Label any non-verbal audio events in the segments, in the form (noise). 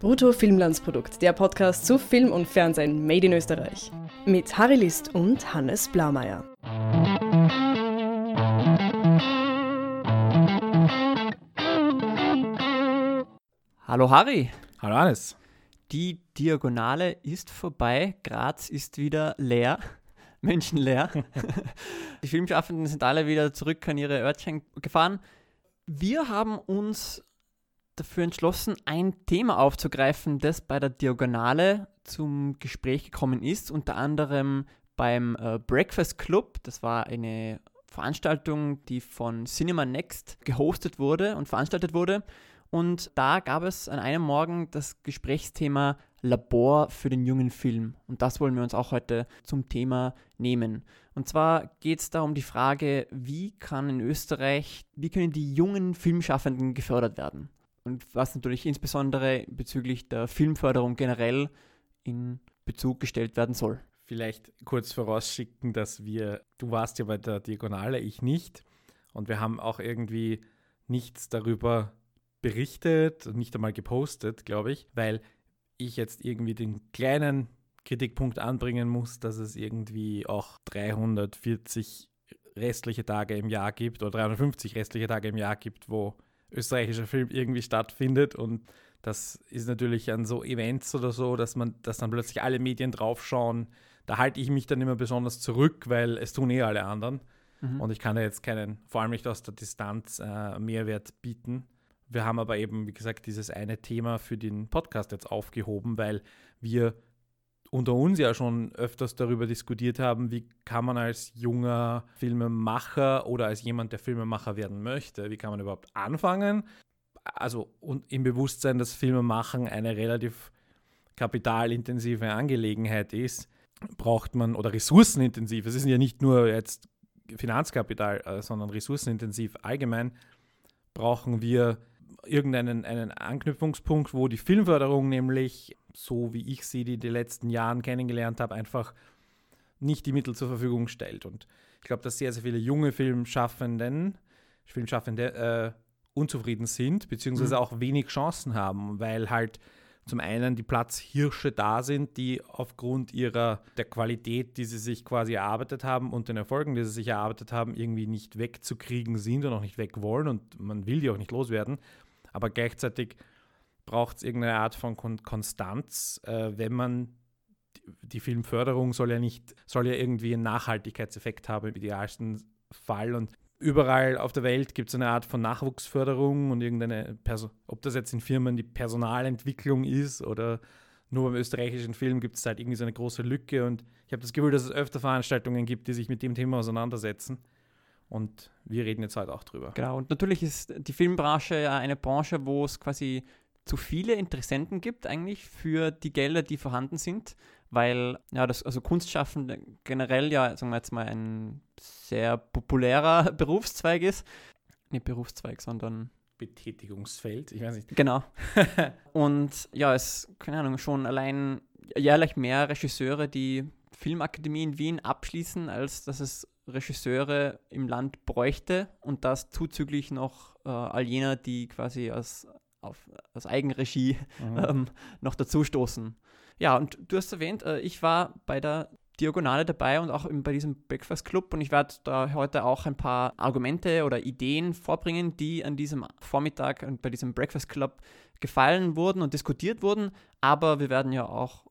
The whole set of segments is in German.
Brutto Filmlandsprodukt, der Podcast zu Film und Fernsehen made in Österreich. Mit Harry List und Hannes Blaumeier. Hallo Harry. Hallo Hannes. Die Diagonale ist vorbei, Graz ist wieder leer, (laughs) menschenleer. (laughs) Die Filmschaffenden sind alle wieder zurück an ihre Örtchen gefahren. Wir haben uns dafür entschlossen, ein Thema aufzugreifen, das bei der Diagonale zum Gespräch gekommen ist, unter anderem beim äh, Breakfast Club. Das war eine Veranstaltung, die von Cinema Next gehostet wurde und veranstaltet wurde. Und da gab es an einem Morgen das Gesprächsthema Labor für den jungen Film. Und das wollen wir uns auch heute zum Thema nehmen. Und zwar geht es da um die Frage, wie kann in Österreich, wie können die jungen Filmschaffenden gefördert werden? Und was natürlich insbesondere bezüglich der Filmförderung generell in Bezug gestellt werden soll. Vielleicht kurz vorausschicken, dass wir, du warst ja bei der Diagonale, ich nicht. Und wir haben auch irgendwie nichts darüber berichtet, nicht einmal gepostet, glaube ich, weil ich jetzt irgendwie den kleinen Kritikpunkt anbringen muss, dass es irgendwie auch 340 restliche Tage im Jahr gibt oder 350 restliche Tage im Jahr gibt, wo österreichischer Film irgendwie stattfindet. Und das ist natürlich an so Events oder so, dass man, dass dann plötzlich alle Medien draufschauen. Da halte ich mich dann immer besonders zurück, weil es tun eh alle anderen. Mhm. Und ich kann da jetzt keinen, vor allem nicht aus der Distanz, äh, Mehrwert bieten. Wir haben aber eben, wie gesagt, dieses eine Thema für den Podcast jetzt aufgehoben, weil wir unter uns ja schon öfters darüber diskutiert haben, wie kann man als junger Filmemacher oder als jemand, der Filmemacher werden möchte, wie kann man überhaupt anfangen? Also und im Bewusstsein, dass Filmemachen eine relativ kapitalintensive Angelegenheit ist, braucht man, oder ressourcenintensiv, es ist ja nicht nur jetzt Finanzkapital, äh, sondern ressourcenintensiv allgemein, brauchen wir irgendeinen einen Anknüpfungspunkt, wo die Filmförderung nämlich, so wie ich sie die, die letzten Jahren kennengelernt habe, einfach nicht die Mittel zur Verfügung stellt. Und ich glaube, dass sehr, sehr viele junge Filmschaffenden, Filmschaffende äh, unzufrieden sind, beziehungsweise mhm. auch wenig Chancen haben, weil halt zum einen die Platzhirsche da sind, die aufgrund ihrer der Qualität, die sie sich quasi erarbeitet haben und den Erfolgen, die sie sich erarbeitet haben, irgendwie nicht wegzukriegen sind und auch nicht weg wollen und man will die auch nicht loswerden aber gleichzeitig braucht es irgendeine Art von Kon Konstanz, äh, wenn man die Filmförderung soll ja nicht, soll ja irgendwie einen Nachhaltigkeitseffekt haben im idealsten Fall und überall auf der Welt gibt es eine Art von Nachwuchsförderung und irgendeine, Perso ob das jetzt in Firmen die Personalentwicklung ist oder nur beim österreichischen Film gibt es halt irgendwie so eine große Lücke und ich habe das Gefühl, dass es öfter Veranstaltungen gibt, die sich mit dem Thema auseinandersetzen. Und wir reden jetzt halt auch drüber. Genau, und natürlich ist die Filmbranche ja eine Branche, wo es quasi zu viele Interessenten gibt eigentlich für die Gelder, die vorhanden sind, weil ja das also Kunstschaffen generell ja sagen wir jetzt mal ein sehr populärer (laughs) Berufszweig ist, nicht Berufszweig, sondern Betätigungsfeld, ich weiß nicht. Genau. (laughs) und ja, es keine Ahnung schon allein jährlich mehr Regisseure, die Filmakademie in Wien abschließen, als dass es Regisseure im Land bräuchte und das zuzüglich noch äh, all jener, die quasi aus, auf, aus Eigenregie mhm. ähm, noch dazustoßen. Ja, und du hast erwähnt, äh, ich war bei der Diagonale dabei und auch bei diesem Breakfast Club und ich werde da heute auch ein paar Argumente oder Ideen vorbringen, die an diesem Vormittag und bei diesem Breakfast Club gefallen wurden und diskutiert wurden, aber wir werden ja auch,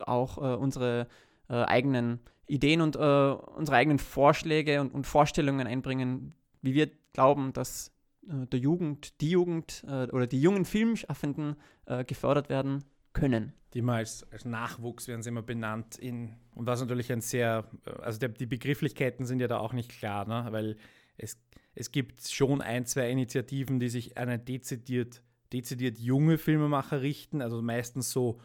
auch äh, unsere äh, eigenen Ideen und äh, unsere eigenen Vorschläge und, und, Vorstellungen einbringen, wie wir glauben, dass äh, der Jugend, die Jugend äh, oder die jungen Filmschaffenden äh, gefördert werden können. Die mal als, als, Nachwuchs werden sie immer benannt in, und was natürlich ein sehr, also der, die Begrifflichkeiten sind ja da auch nicht klar, ne? weil es, es gibt schon ein, zwei Initiativen, die sich an dezidiert, dezidiert junge Filmemacher richten, also meistens so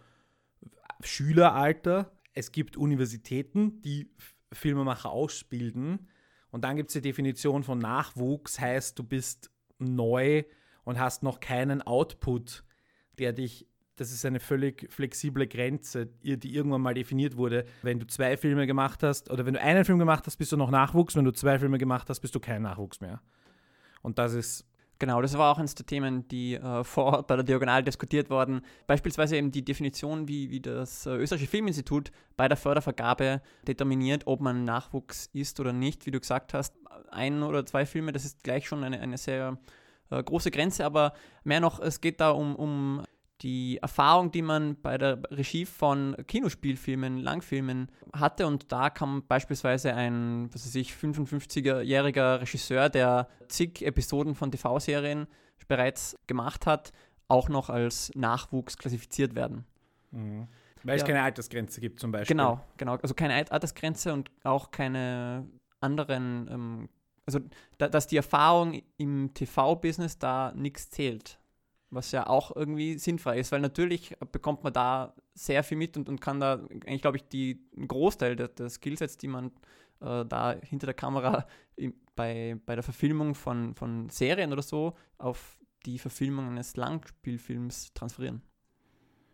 Schüleralter, es gibt Universitäten, die Filmemacher ausbilden. Und dann gibt es die Definition von Nachwuchs, heißt, du bist neu und hast noch keinen Output, der dich, das ist eine völlig flexible Grenze, die irgendwann mal definiert wurde. Wenn du zwei Filme gemacht hast, oder wenn du einen Film gemacht hast, bist du noch Nachwuchs, wenn du zwei Filme gemacht hast, bist du kein Nachwuchs mehr. Und das ist Genau, das war auch eines der Themen, die äh, (laughs) vor Ort bei der Diagonal diskutiert wurden. Beispielsweise eben die Definition, wie, wie das äh, österreichische Filminstitut bei der Fördervergabe determiniert, ob man Nachwuchs ist oder nicht. Wie du gesagt hast, ein oder zwei Filme, das ist gleich schon eine, eine sehr äh, große Grenze, aber mehr noch, es geht da um, um die Erfahrung, die man bei der Regie von Kinospielfilmen, Langfilmen hatte. Und da kam beispielsweise ein, was weiß ich, 55-jähriger Regisseur, der zig Episoden von TV-Serien bereits gemacht hat, auch noch als Nachwuchs klassifiziert werden. Mhm. Weil es keine Altersgrenze gibt zum Beispiel. Genau, genau. Also keine Altersgrenze und auch keine anderen, ähm, also da, dass die Erfahrung im TV-Business da nichts zählt was ja auch irgendwie sinnfrei ist, weil natürlich bekommt man da sehr viel mit und, und kann da eigentlich, glaube ich, die, einen Großteil der, der Skillsets, die man äh, da hinter der Kamera (laughs) im, bei, bei der Verfilmung von, von Serien oder so auf die Verfilmung eines Langspielfilms transferieren.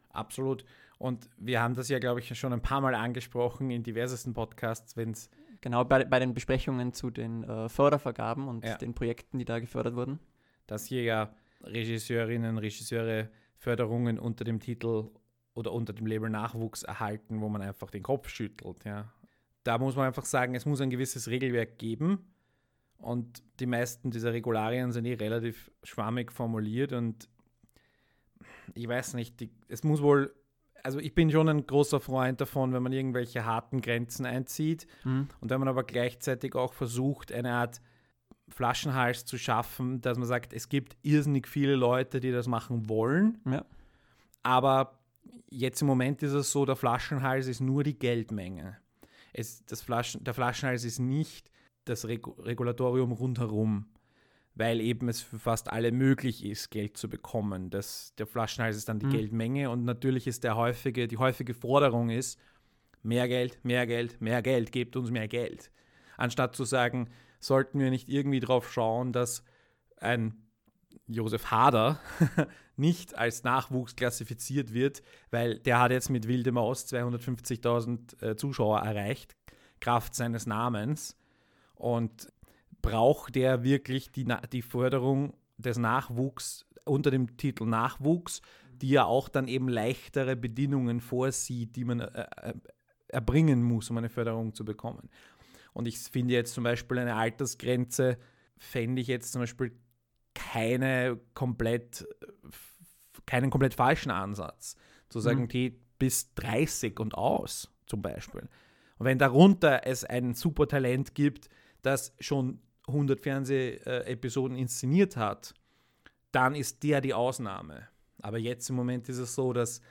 Absolut. Und wir haben das ja, glaube ich, schon ein paar Mal angesprochen in diversesten Podcasts, wenn es. Genau, bei, bei den Besprechungen zu den äh, Fördervergaben und ja. den Projekten, die da gefördert wurden. Dass hier ja Regisseurinnen, Regisseure Förderungen unter dem Titel oder unter dem Label Nachwuchs erhalten, wo man einfach den Kopf schüttelt. Ja. Da muss man einfach sagen, es muss ein gewisses Regelwerk geben. Und die meisten dieser Regularien sind eh relativ schwammig formuliert und ich weiß nicht, die, es muss wohl, also ich bin schon ein großer Freund davon, wenn man irgendwelche harten Grenzen einzieht mhm. und wenn man aber gleichzeitig auch versucht, eine Art Flaschenhals zu schaffen, dass man sagt, es gibt irrsinnig viele Leute, die das machen wollen. Ja. Aber jetzt im Moment ist es so, der Flaschenhals ist nur die Geldmenge. Es, das Flaschen, der Flaschenhals ist nicht das Regu Regulatorium rundherum, weil eben es für fast alle möglich ist, Geld zu bekommen. Das, der Flaschenhals ist dann die mhm. Geldmenge und natürlich ist der häufige, die häufige Forderung ist, mehr Geld, mehr Geld, mehr Geld, gebt uns mehr Geld. Anstatt zu sagen, sollten wir nicht irgendwie darauf schauen, dass ein Josef Hader (laughs) nicht als Nachwuchs klassifiziert wird, weil der hat jetzt mit Wilde Maus 250.000 äh, Zuschauer erreicht, Kraft seines Namens. Und braucht der wirklich die, die Förderung des Nachwuchs unter dem Titel Nachwuchs, die ja auch dann eben leichtere Bedingungen vorsieht, die man äh, äh erbringen muss, um eine Förderung zu bekommen. Und ich finde jetzt zum Beispiel eine Altersgrenze, fände ich jetzt zum Beispiel keine komplett, keinen komplett falschen Ansatz. Zu sagen, mhm. die bis 30 und aus zum Beispiel. Und wenn darunter es ein super Talent gibt, das schon 100 Fernsehepisoden inszeniert hat, dann ist der die Ausnahme. Aber jetzt im Moment ist es so, dass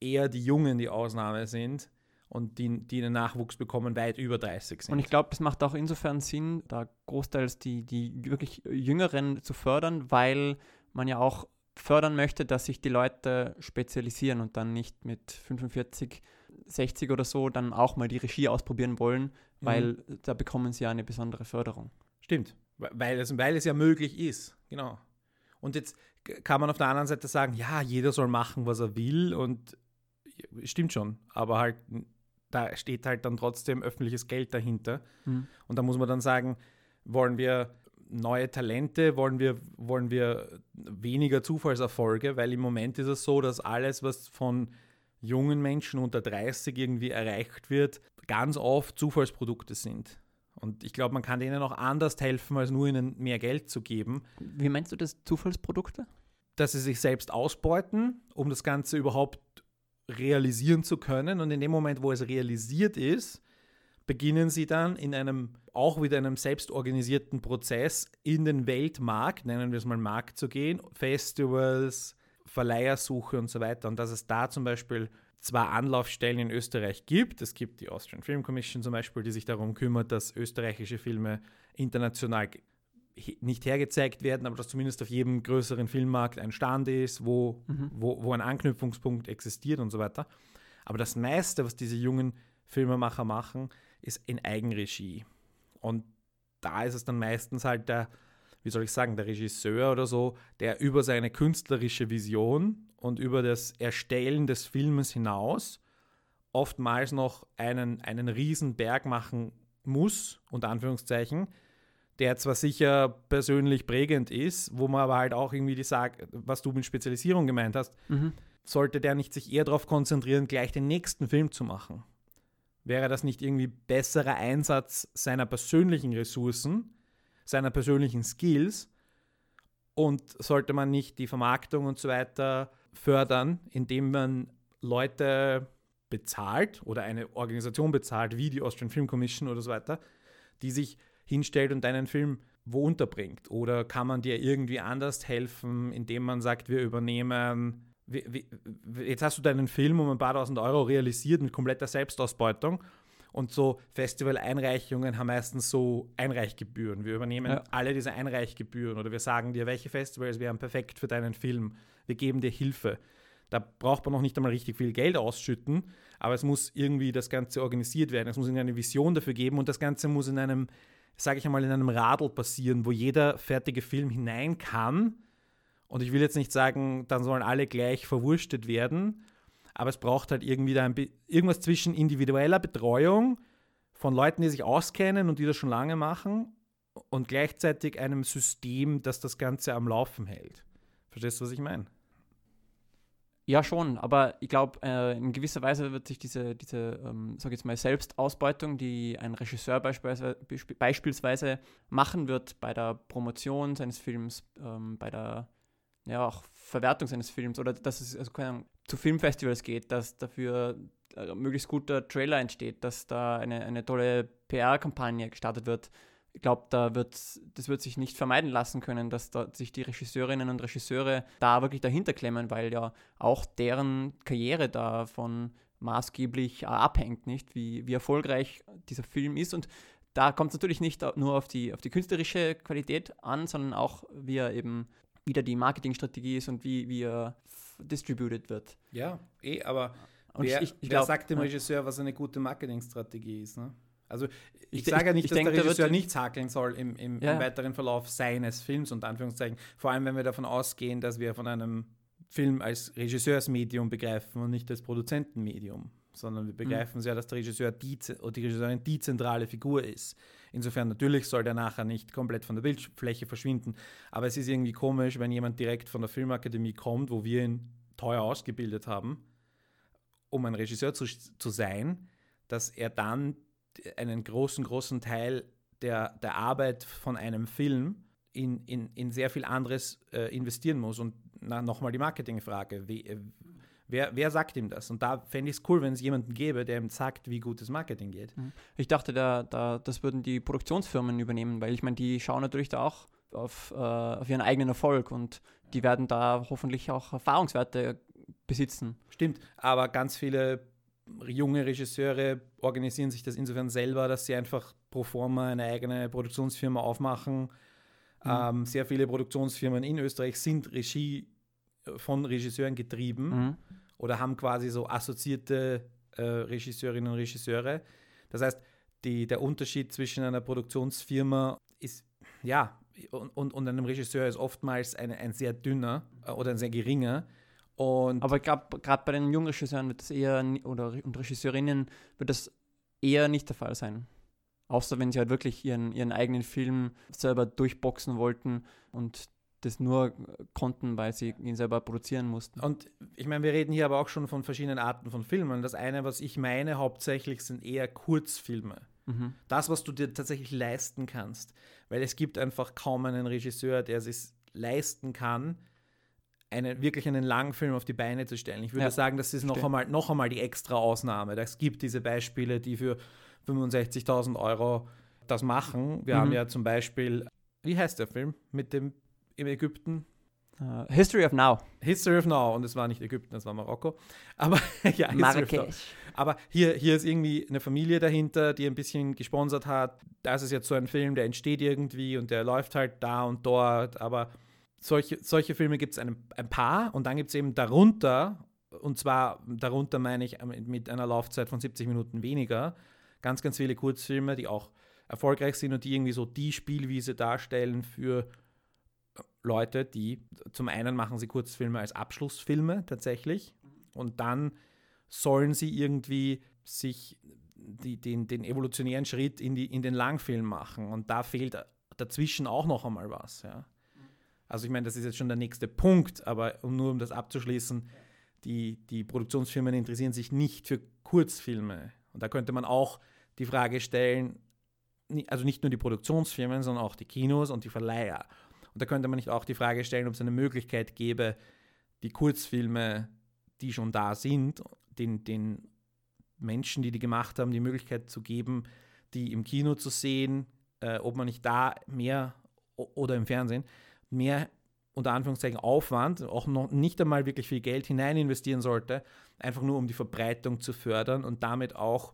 eher die Jungen die Ausnahme sind und die, die den Nachwuchs bekommen, weit über 30 sind. Und ich glaube, es macht auch insofern Sinn, da großteils die, die wirklich Jüngeren zu fördern, weil man ja auch fördern möchte, dass sich die Leute spezialisieren und dann nicht mit 45, 60 oder so dann auch mal die Regie ausprobieren wollen, mhm. weil mhm. da bekommen sie ja eine besondere Förderung. Stimmt, weil es, weil es ja möglich ist, genau. Und jetzt kann man auf der anderen Seite sagen, ja, jeder soll machen, was er will und stimmt schon, aber halt da steht halt dann trotzdem öffentliches Geld dahinter. Mhm. Und da muss man dann sagen, wollen wir neue Talente, wollen wir, wollen wir weniger Zufallserfolge, weil im Moment ist es so, dass alles, was von jungen Menschen unter 30 irgendwie erreicht wird, ganz oft Zufallsprodukte sind. Und ich glaube, man kann denen auch anders helfen, als nur ihnen mehr Geld zu geben. Wie meinst du das, Zufallsprodukte? Dass sie sich selbst ausbeuten, um das Ganze überhaupt realisieren zu können. Und in dem Moment, wo es realisiert ist, beginnen sie dann in einem, auch wieder einem selbstorganisierten Prozess in den Weltmarkt, nennen wir es mal Markt zu gehen, Festivals, Verleihersuche und so weiter. Und dass es da zum Beispiel zwar Anlaufstellen in Österreich gibt, es gibt die Austrian Film Commission zum Beispiel, die sich darum kümmert, dass österreichische Filme international nicht hergezeigt werden, aber dass zumindest auf jedem größeren Filmmarkt ein Stand ist, wo, mhm. wo, wo ein Anknüpfungspunkt existiert und so weiter. Aber das meiste, was diese jungen Filmemacher machen, ist in Eigenregie. Und da ist es dann meistens halt der, wie soll ich sagen, der Regisseur oder so, der über seine künstlerische Vision und über das Erstellen des Filmes hinaus oftmals noch einen, einen riesen Berg machen muss, unter Anführungszeichen, der zwar sicher persönlich prägend ist, wo man aber halt auch irgendwie die sagt, was du mit Spezialisierung gemeint hast, Mhm. sollte der nicht sich eher darauf konzentrieren, gleich den nächsten Film zu machen? Wäre das nicht irgendwie besserer Einsatz seiner persönlichen Ressourcen, seiner persönlichen Skills? Und sollte man nicht die Vermarktung und so weiter fördern, indem man Leute bezahlt oder eine Organisation bezahlt, wie die Austrian Film Commission oder so weiter, die sich hinstellt und deinen Film wo unterbringt? Oder kann man dir irgendwie anders helfen, indem man sagt, wir übernehmen wie, wie, jetzt hast du deinen Film um ein paar tausend Euro realisiert mit kompletter Selbstausbeutung. Und so Festival-Einreichungen haben meistens so Einreichgebühren. Wir übernehmen Ja. alle diese Einreichgebühren oder wir sagen dir, welche Festivals wären perfekt für deinen Film. Wir geben dir Hilfe. Da braucht man noch nicht einmal richtig viel Geld ausschütten, aber es muss irgendwie das Ganze organisiert werden. Es muss eine Vision dafür geben und das Ganze muss in einem, sage ich einmal, in einem Radl passieren, wo jeder fertige Film hinein kann. Und ich will jetzt nicht sagen, dann sollen alle gleich verwurstet werden, aber es braucht halt irgendwie da ein, irgendwas zwischen individueller Betreuung von Leuten, die sich auskennen und die das schon lange machen und gleichzeitig einem System, das das Ganze am Laufen hält. Verstehst du, was ich meine? Ja, schon, aber ich glaube, äh, in gewisser Weise wird sich diese, diese ähm, sag jetzt mal, Selbstausbeutung, die ein Regisseur beispielsweise, beispielsweise machen wird bei der Promotion seines Films, ähm, bei der ja, auch Verwertung seines Films oder dass es also, Ahnung, zu Filmfestivals geht, dass dafür äh, möglichst guter Trailer entsteht, dass da eine, eine tolle PR-Kampagne gestartet wird. Ich glaube, da wird, das wird sich nicht vermeiden lassen können, dass da sich die Regisseurinnen und Regisseure da wirklich dahinter klemmen, weil ja auch deren Karriere davon maßgeblich äh, abhängt, nicht? Wie, wie erfolgreich dieser Film ist. Und da kommt es natürlich nicht nur auf die, auf die künstlerische Qualität an, sondern auch, wie er eben wieder die Marketingstrategie ist und wie, wie er distributed wird. Ja, eh, aber Und wer, ich, ich wer glaub, sagt dem. Regisseur, was eine gute Marketingstrategie ist? Ne? Also ich, Ich- sage ja ich- nicht, ich dass denk, der Regisseur die- nichts hakeln soll im, im, Ja, im weiteren Verlauf seines Films, unter Anführungszeichen. Vor allem, wenn wir davon ausgehen, dass wir von einem Film als Regisseursmedium begreifen und nicht als Produzentenmedium, sondern Mhm. wir begreifen es ja, dass der Regisseur die, oder die Regisseurin die zentrale Figur ist. Insofern natürlich soll der nachher nicht komplett von der Bildfläche verschwinden, aber es ist irgendwie komisch, wenn jemand direkt von der Filmakademie kommt, wo wir ihn teuer ausgebildet haben, um ein Regisseur zu, zu sein, dass er dann einen großen, großen Teil der, der Arbeit von einem Film in, in, in sehr viel anderes äh, investieren muss. Und nochmal die Marketingfrage. Wie, äh, wer, wer sagt ihm das? Und da fände ich es cool, wenn es jemanden gäbe, der ihm sagt, wie gut das Marketing geht. Ich dachte, da, da, das würden die Produktionsfirmen übernehmen, weil ich meine, die schauen natürlich da auch auf, äh, auf ihren eigenen Erfolg und die werden da hoffentlich auch Erfahrungswerte besitzen. Stimmt, aber ganz viele junge Regisseure organisieren sich das insofern selber, dass sie einfach pro forma eine eigene Produktionsfirma aufmachen. Ähm, sehr viele Produktionsfirmen in Österreich sind Regie äh, von Regisseuren getrieben Mhm. oder haben quasi so assoziierte äh, Regisseurinnen und Regisseure. Das heißt, die, der Unterschied zwischen einer Produktionsfirma ist, ja, und, und, und einem Regisseur ist oftmals ein, ein sehr dünner äh, oder ein sehr geringer. Und Aber gerade bei den jungen Regisseuren wird das eher, oder und Regisseurinnen wird das eher nicht der Fall sein. Außer wenn sie halt wirklich ihren, ihren eigenen Film selber durchboxen wollten und das nur konnten, weil sie ihn selber produzieren mussten. Und ich meine, wir reden hier aber auch schon von verschiedenen Arten von Filmen. Das eine, was ich meine, hauptsächlich sind eher Kurzfilme. Mhm. Das, was du dir tatsächlich leisten kannst. Weil es gibt einfach kaum einen Regisseur, der es sich leisten kann, einen, wirklich einen langen Film auf die Beine zu stellen. Ich würde Ja, sagen, das ist noch einmal, noch einmal die extra Ausnahme. Es gibt diese Beispiele, die für 65.000 Euro das machen. Wir Mhm. haben ja zum Beispiel, wie heißt der Film mit dem in Ägypten? Äh, History of Now. History of Now und es war nicht Ägypten, es war Marokko. Aber (laughs) ja. Marrakesch. Aber hier, hier ist irgendwie eine Familie dahinter, die ein bisschen gesponsert hat. Das ist jetzt so ein Film, der entsteht irgendwie und der läuft halt da und dort. Aber solche, solche Filme gibt es ein, ein paar und dann gibt es eben darunter, und zwar darunter meine ich mit einer Laufzeit von 70 Minuten weniger, ganz, ganz viele Kurzfilme, die auch erfolgreich sind und die irgendwie so die Spielwiese darstellen für Leute, die zum einen machen sie Kurzfilme als Abschlussfilme tatsächlich und dann sollen sie irgendwie sich die, den, den evolutionären Schritt in, die, in den Langfilm machen. Und da fehlt dazwischen auch noch einmal was. Ja. Also ich meine, das ist jetzt schon der nächste Punkt, aber nur um das abzuschließen, die, die Produktionsfirmen interessieren sich nicht für Kurzfilme. Und da könnte man auch die Frage stellen, also nicht nur die Produktionsfirmen, sondern auch die Kinos und die Verleiher. Und da könnte man nicht auch die Frage stellen, ob es eine Möglichkeit gäbe, die Kurzfilme, die schon da sind, den, den Menschen, die die gemacht haben, die Möglichkeit zu geben, die im Kino zu sehen, äh, ob man nicht da mehr oder im Fernsehen mehr unter Anführungszeichen Aufwand, auch noch nicht einmal wirklich viel Geld hinein investieren sollte, einfach nur um die Verbreitung zu fördern und damit auch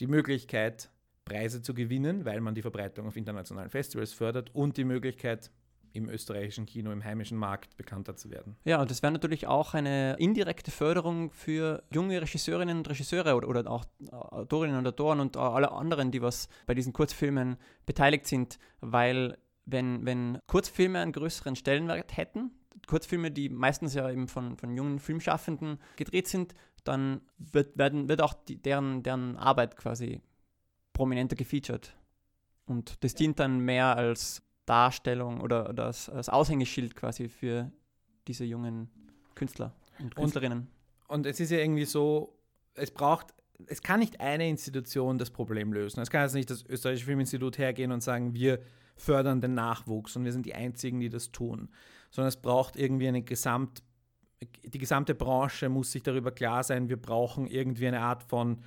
die Möglichkeit, Preise zu gewinnen, weil man die Verbreitung auf internationalen Festivals fördert und die Möglichkeit, im österreichischen Kino, im heimischen Markt bekannter zu werden. Ja, und das wäre natürlich auch eine indirekte Förderung für junge Regisseurinnen und Regisseure oder, oder auch Autorinnen und Autoren und alle anderen, die was bei diesen Kurzfilmen beteiligt sind, weil wenn, wenn Kurzfilme einen größeren Stellenwert hätten, Kurzfilme, die meistens ja eben von, von jungen Filmschaffenden gedreht sind, dann wird, werden, wird auch die, deren, deren Arbeit quasi prominenter gefeatured. Und das dient dann mehr als Darstellung oder, oder als, als Aushängeschild quasi für diese jungen Künstler und Künstlerinnen. Und, und es ist ja irgendwie so, es braucht es kann nicht eine Institution das Problem lösen. Es kann jetzt nicht das Österreichische Filminstitut hergehen und sagen, wir fördern den Nachwuchs und wir sind die Einzigen, die das tun. Sondern es braucht irgendwie eine Gesamt, die gesamte Branche muss sich darüber klar sein, wir brauchen irgendwie eine Art von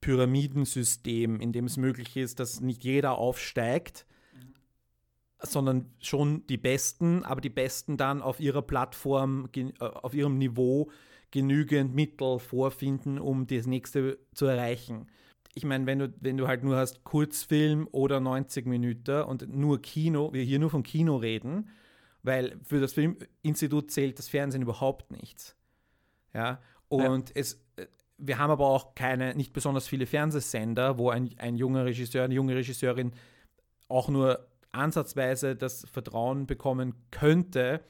Pyramidensystem, in dem es möglich ist, dass nicht jeder aufsteigt, sondern schon die Besten, aber die Besten dann auf ihrer Plattform, äh, auf ihrem Niveau genügend Mittel vorfinden, um das nächste zu erreichen. Ich meine, wenn du, wenn du halt nur hast Kurzfilm oder 90 Minuten und nur Kino, wir hier nur vom Kino reden, weil für das Filminstitut zählt das Fernsehen überhaupt nichts. Ja, und ja. es, äh, wir haben aber auch keine, nicht besonders viele Fernsehsender, wo ein, ein junger Regisseur, eine junge Regisseurin auch nur ansatzweise das Vertrauen bekommen könnte,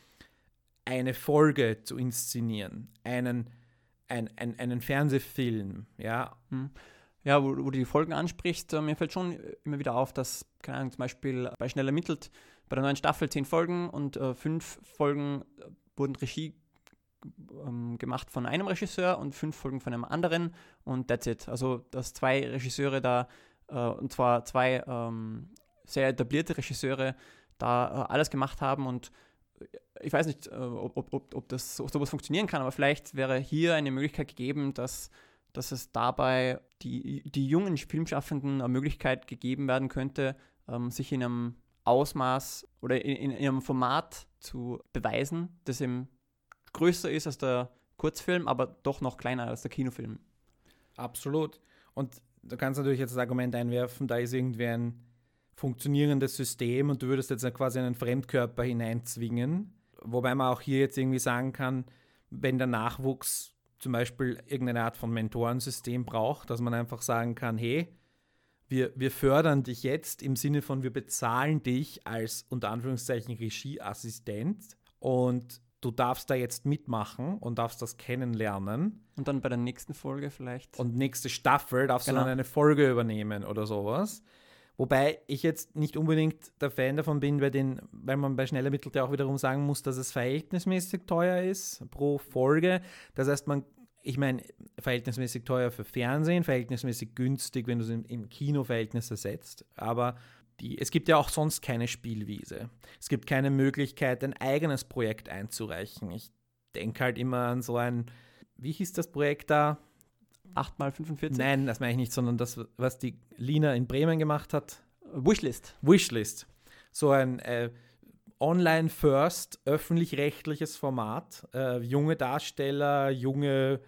eine Folge zu inszenieren, einen, ein, ein, einen Fernsehfilm, ja. Hm. Ja, wo, wo, du die Folgen ansprichst, äh, mir fällt schon immer wieder auf, dass, keine Ahnung, zum Beispiel bei Schnell ermittelt, bei der neuen Staffel zehn Folgen und äh, fünf Folgen äh, wurden Regie ähm, gemacht von einem Regisseur und fünf Folgen von einem anderen und that's it. Also, dass zwei Regisseure da, äh, und zwar zwei ähm, sehr etablierte Regisseure da äh, alles gemacht haben und ich weiß nicht, äh, ob, ob, ob das so, sowas funktionieren kann, aber vielleicht wäre hier eine Möglichkeit gegeben, dass, dass es dabei die, die jungen Filmschaffenden eine Möglichkeit gegeben werden könnte, ähm, sich in einem Ausmaß oder in, in, in, einem Format zu beweisen, das eben größer ist als der Kurzfilm, aber doch noch kleiner als der Kinofilm. Absolut. Und du kannst natürlich jetzt das Argument einwerfen, da ist irgendwie ein funktionierendes System und du würdest jetzt quasi einen Fremdkörper hineinzwingen. Wobei man auch hier jetzt irgendwie sagen kann, wenn der Nachwuchs zum Beispiel irgendeine Art von Mentorensystem braucht, dass man einfach sagen kann, hey, wir, wir fördern dich jetzt im Sinne von, wir bezahlen dich als unter Anführungszeichen Regieassistent und du darfst da jetzt mitmachen und darfst das kennenlernen. Und dann bei der nächsten Folge vielleicht. Und nächste Staffel darfst genau. du dann eine Folge übernehmen oder sowas. Wobei ich jetzt nicht unbedingt der Fan davon bin, weil, den, weil man bei schneller Mittel ja auch wiederum sagen muss, dass es verhältnismäßig teuer ist pro Folge. Das heißt, man, ich meine, verhältnismäßig teuer für Fernsehen, verhältnismäßig günstig, wenn du es im, im Kinoverhältnis ersetzt. Aber die, es gibt ja auch sonst keine Spielwiese. Es gibt keine Möglichkeit, ein eigenes Projekt einzureichen. Ich denke halt immer an so ein, wie hieß das Projekt da? 8x45? Nein, das meine ich nicht, sondern das, was die Lina in Bremen gemacht hat. Wishlist. Wishlist. So ein äh, online-first, öffentlich-rechtliches Format. Äh, junge Darsteller, junge,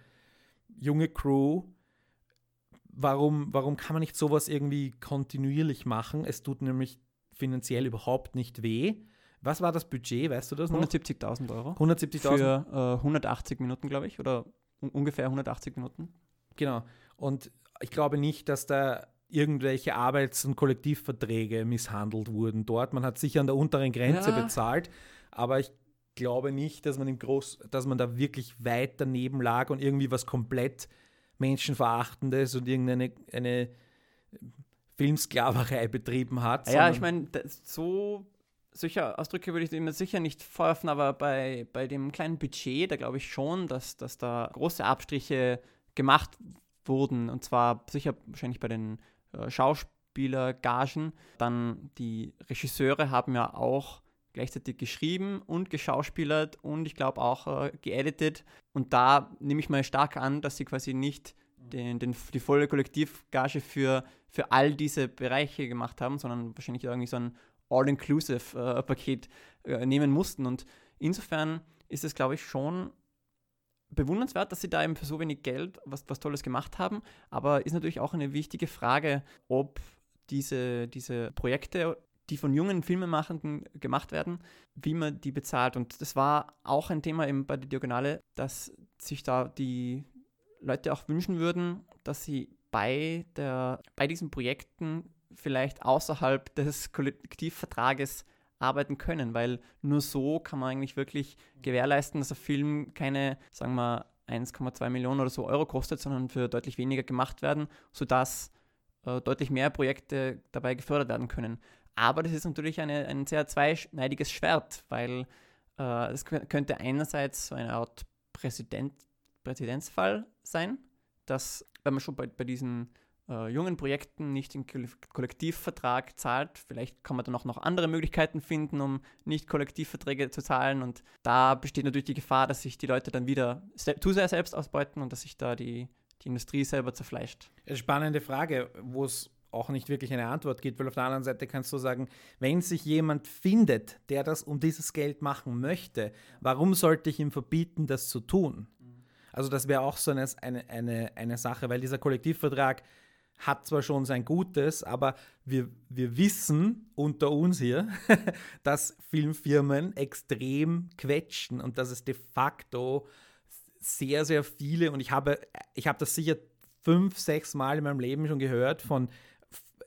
junge Crew. Warum, warum kann man nicht sowas irgendwie kontinuierlich machen? Es tut nämlich finanziell überhaupt nicht weh. Was war das Budget, weißt du das noch? 170.000 Euro. 170.000 Für äh, 180 Minuten, glaube ich, oder ungefähr 180 Minuten. Genau. Und ich glaube nicht, dass da irgendwelche Arbeits- und Kollektivverträge misshandelt wurden dort. Man hat sicher an der unteren Grenze ja. bezahlt, aber ich glaube nicht, dass man im Groß, dass man da wirklich weit daneben lag und irgendwie was komplett Menschenverachtendes und irgendeine eine Filmsklaverei betrieben hat. Ja, ich meine, so solche Ausdrücke würde ich dem sicher nicht vorwerfen, aber bei, bei dem kleinen Budget, da glaube ich schon, dass, dass da große Abstriche gemacht wurden. Und zwar sicher wahrscheinlich bei den äh, Schauspielergagen. Dann die Regisseure haben ja auch gleichzeitig geschrieben und geschauspielert und ich glaube auch äh, geeditet. Und da nehme ich mal stark an, dass sie quasi nicht den, den, die volle Kollektivgage für, für all diese Bereiche gemacht haben, sondern wahrscheinlich irgendwie so ein All-Inclusive-Paket äh, äh, nehmen mussten. Und insofern ist es, glaube ich, schon bewundernswert, dass sie da eben für so wenig Geld was, was Tolles gemacht haben. Aber ist natürlich auch eine wichtige Frage, ob diese, diese Projekte, die von jungen Filmemachenden gemacht werden, wie man die bezahlt. Und das war auch ein Thema eben bei der Diagonale, dass sich da die Leute auch wünschen würden, dass sie bei, der, bei diesen Projekten vielleicht außerhalb des Kollektivvertrages arbeiten können, weil nur so kann man eigentlich wirklich gewährleisten, dass ein Film keine, sagen wir, 1,2 Millionen oder so Euro kostet, sondern für deutlich weniger gemacht werden, sodass äh, deutlich mehr Projekte dabei gefördert werden können. Aber das ist natürlich eine, ein sehr zweischneidiges Schwert, weil äh, es könnte einerseits so eine Art Präsident, Präzedenzfall sein, dass, wenn man schon bei, bei diesen äh, jungen Projekten nicht den Kollektivvertrag zahlt. Vielleicht kann man dann auch noch andere Möglichkeiten finden, um nicht Kollektivverträge zu zahlen. Und da besteht natürlich die Gefahr, dass sich die Leute dann wieder zu sehr selbst ausbeuten und dass sich da die, die Industrie selber zerfleischt. Spannende Frage, wo es auch nicht wirklich eine Antwort gibt, weil auf der anderen Seite kannst du sagen, wenn sich jemand findet, der das um dieses Geld machen möchte, warum sollte ich ihm verbieten, das zu tun? Also das wäre auch so eine, eine, eine, Sache, weil dieser Kollektivvertrag hat zwar schon sein Gutes, aber wir, wir wissen unter uns hier, (laughs) dass Filmfirmen extrem quetschen und dass es de facto sehr, sehr viele, und ich habe, ich habe das sicher fünf, sechs Mal in meinem Leben schon gehört von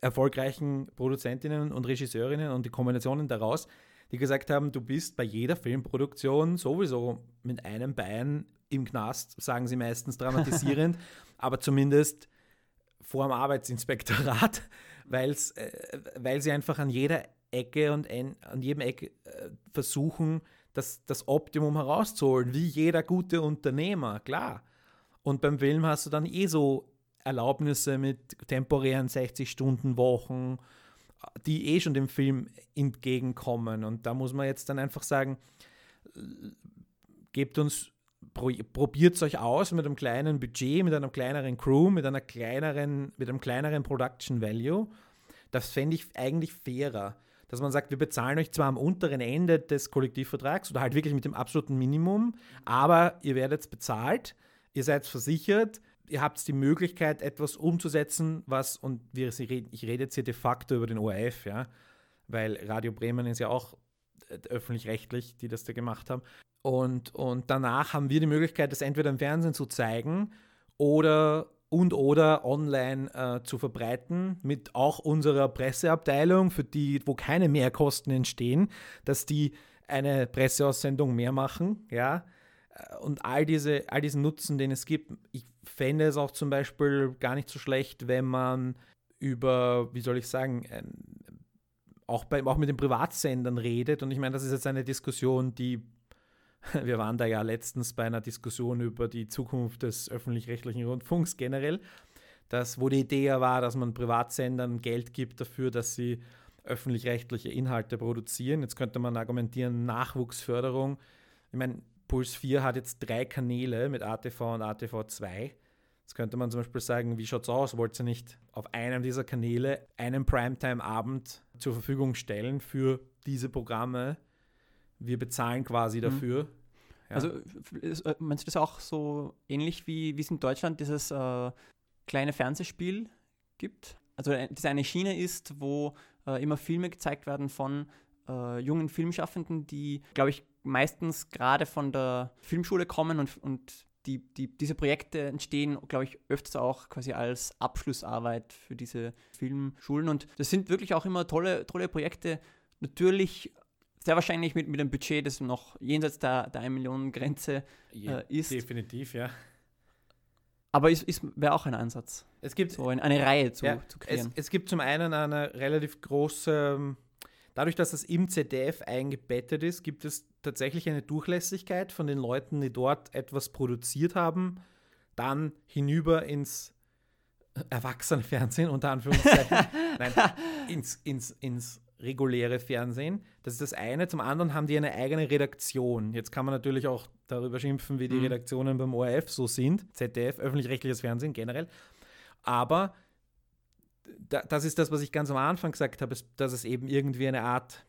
erfolgreichen Produzentinnen und Regisseurinnen und die Kombinationen daraus, die gesagt haben, du bist bei jeder Filmproduktion sowieso mit einem Bein im Knast, sagen sie meistens dramatisierend, (laughs) aber zumindest vor dem Arbeitsinspektorat, weil's, äh, weil sie einfach an jeder Ecke und ein, an jedem Eck äh, versuchen, das, das Optimum herauszuholen, wie jeder gute Unternehmer, klar. Und beim Film hast du dann eh so Erlaubnisse mit temporären 60-Stunden-Wochen, die eh schon dem Film entgegenkommen. Und da muss man jetzt dann einfach sagen, gebt uns probiert es euch aus mit einem kleinen Budget, mit einer kleineren Crew, mit einer kleineren, mit einem kleineren Production Value. Das fände ich eigentlich fairer. Dass man sagt, wir bezahlen euch zwar am unteren Ende des Kollektivvertrags oder halt wirklich mit dem absoluten Minimum, aber ihr werdet bezahlt, ihr seid versichert, ihr habt die Möglichkeit, etwas umzusetzen, was, und wir, ich rede jetzt hier de facto über den ORF, ja, weil Radio Bremen ist ja auch äh, öffentlich-rechtlich, die das da gemacht haben. Und, und danach haben wir die Möglichkeit, das entweder im Fernsehen zu zeigen oder und oder online äh, zu verbreiten mit auch unserer Presseabteilung, für die, wo keine Mehrkosten entstehen, dass die eine Presseaussendung mehr machen, ja. Und all, diese, all diesen Nutzen, den es gibt. Ich fände es auch zum Beispiel gar nicht so schlecht, wenn man über, wie soll ich sagen, auch, bei, auch mit den Privatsendern redet. Und ich meine, das ist jetzt eine Diskussion, die (laughs) wir waren da ja letztens bei einer Diskussion über die Zukunft des öffentlich-rechtlichen Rundfunks generell, das, wo die Idee ja war, dass man Privatsendern Geld gibt dafür, dass sie öffentlich-rechtliche Inhalte produzieren. Jetzt könnte man argumentieren, Nachwuchsförderung. Ich meine, Puls 4 hat jetzt drei Kanäle mit ATV und ATV2. Jetzt könnte man zum Beispiel sagen, wie schaut es aus? Wollt ihr nicht auf einem dieser Kanäle einen Primetime-Abend zur Verfügung stellen für diese Programme? wir bezahlen quasi mhm. dafür. Mhm. Ja. Also äh, meinst du das auch so ähnlich wie, wie es in Deutschland dieses äh, kleine Fernsehspiel gibt? Also äh, das eine Schiene ist, wo äh, immer Filme gezeigt werden von äh, jungen Filmschaffenden, die, glaube ich, meistens gerade von der Filmschule kommen und, und die, die, diese Projekte entstehen, glaube ich, öfters auch quasi als Abschlussarbeit für diese Filmschulen. Und das sind wirklich auch immer tolle, tolle Projekte. Natürlich sehr wahrscheinlich mit, mit einem Budget, das noch jenseits der, der 1 Millionen Grenze äh, ist. Definitiv, ja. Aber es, es wäre auch ein Ansatz. Es gibt so eine, eine Reihe zu, ja, zu es, kreieren. es gibt zum einen eine relativ große, ähm, dadurch, dass es im ZDF eingebettet ist, gibt es tatsächlich eine Durchlässigkeit von den Leuten, die dort etwas produziert haben, dann hinüber ins Erwachsenenfernsehen, unter Anführungszeichen, (laughs) nein, ins, ins, ins reguläre Fernsehen. Das ist das eine. Zum anderen haben die eine eigene Redaktion. Jetzt kann man natürlich auch darüber schimpfen, wie die Mhm. Redaktionen beim ORF so sind. ZDF, öffentlich-rechtliches Fernsehen generell. Aber das ist das, was ich ganz am Anfang gesagt habe, dass es eben irgendwie eine Art